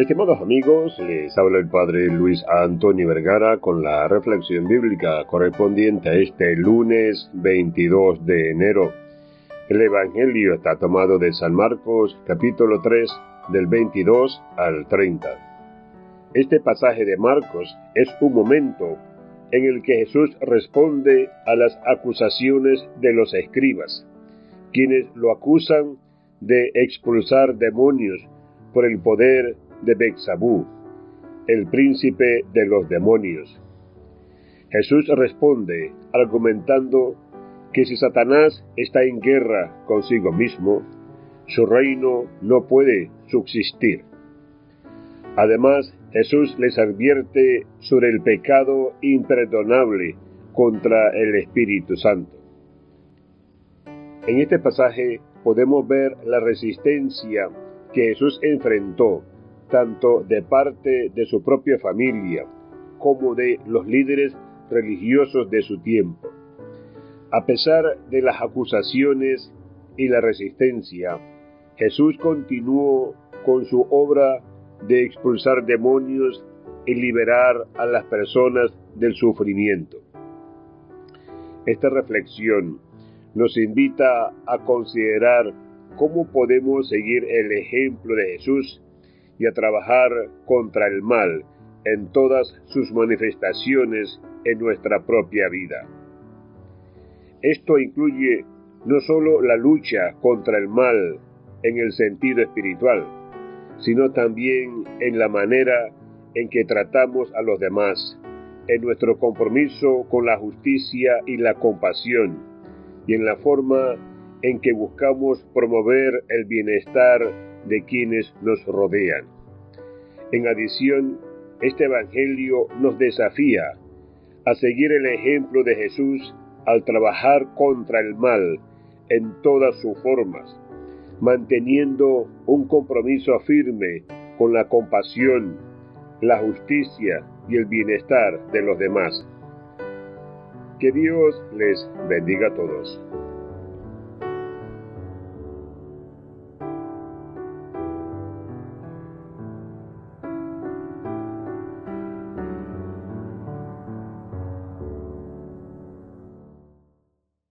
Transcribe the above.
Estimados amigos, les habla el Padre Luis Antonio Vergara con la reflexión bíblica correspondiente a este lunes 22 de enero. El Evangelio está tomado de San Marcos capítulo 3 del 22 al 30. Este pasaje de Marcos es un momento en el que Jesús responde a las acusaciones de los escribas, quienes lo acusan de expulsar demonios por el poder de Bexabú, el príncipe de los demonios. Jesús responde argumentando que si Satanás está en guerra consigo mismo, su reino no puede subsistir. Además, Jesús les advierte sobre el pecado imperdonable contra el Espíritu Santo. En este pasaje podemos ver la resistencia que Jesús enfrentó tanto de parte de su propia familia como de los líderes religiosos de su tiempo. A pesar de las acusaciones y la resistencia, Jesús continuó con su obra de expulsar demonios y liberar a las personas del sufrimiento. Esta reflexión nos invita a considerar cómo podemos seguir el ejemplo de Jesús y a trabajar contra el mal en todas sus manifestaciones en nuestra propia vida. Esto incluye no solo la lucha contra el mal en el sentido espiritual, sino también en la manera en que tratamos a los demás, en nuestro compromiso con la justicia y la compasión, y en la forma en que buscamos promover el bienestar de quienes nos rodean. En adición, este Evangelio nos desafía a seguir el ejemplo de Jesús al trabajar contra el mal en todas sus formas, manteniendo un compromiso firme con la compasión, la justicia y el bienestar de los demás. Que Dios les bendiga a todos.